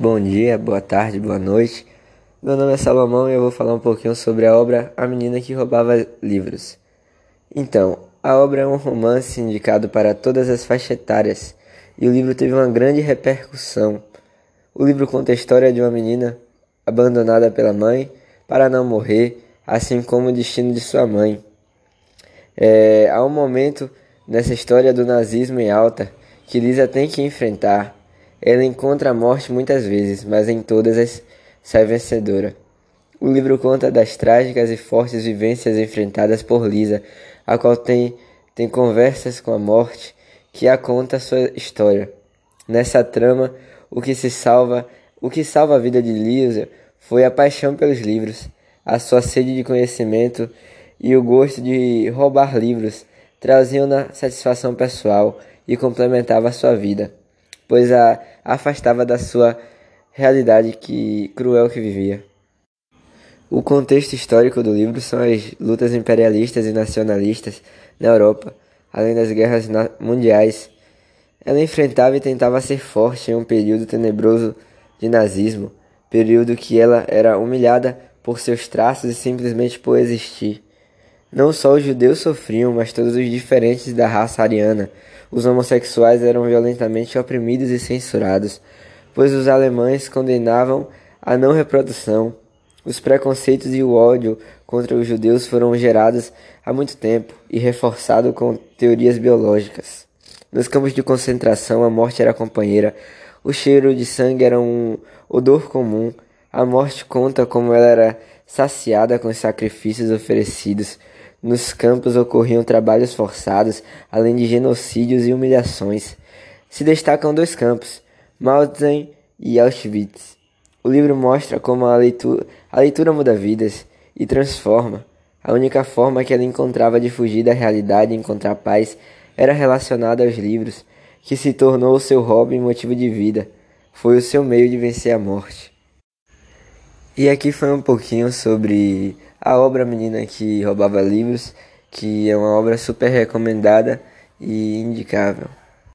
Bom dia, boa tarde, boa noite. Meu nome é Salomão e eu vou falar um pouquinho sobre a obra A Menina que Roubava Livros. Então, a obra é um romance indicado para todas as faixas etárias e o livro teve uma grande repercussão. O livro conta a história de uma menina abandonada pela mãe para não morrer, assim como o destino de sua mãe. É, há um momento nessa história do nazismo em alta que Lisa tem que enfrentar ela encontra a morte muitas vezes, mas em todas as sai vencedora. O livro conta das trágicas e fortes vivências enfrentadas por Lisa, a qual tem, tem conversas com a morte que a conta sua história. Nessa trama, o que se salva, o que salva a vida de Lisa foi a paixão pelos livros, a sua sede de conhecimento e o gosto de roubar livros traziam-na satisfação pessoal e complementava sua vida pois a afastava da sua realidade que cruel que vivia. O contexto histórico do livro são as lutas imperialistas e nacionalistas na Europa, além das guerras mundiais. Ela enfrentava e tentava ser forte em um período tenebroso de nazismo, período que ela era humilhada por seus traços e simplesmente por existir. Não só os judeus sofriam, mas todos os diferentes da raça ariana. Os homossexuais eram violentamente oprimidos e censurados, pois os alemães condenavam a não reprodução. Os preconceitos e o ódio contra os judeus foram gerados há muito tempo e reforçados com teorias biológicas. Nos campos de concentração, a morte era companheira. O cheiro de sangue era um odor comum. A morte conta como ela era saciada com os sacrifícios oferecidos nos campos ocorriam trabalhos forçados, além de genocídios e humilhações. Se destacam dois campos, Mauthausen e Auschwitz. O livro mostra como a leitura, a leitura muda vidas e transforma. A única forma que ela encontrava de fugir da realidade e encontrar paz era relacionada aos livros, que se tornou o seu hobby e motivo de vida. Foi o seu meio de vencer a morte. E aqui foi um pouquinho sobre a obra Menina que Roubava Livros, que é uma obra super recomendada e indicável.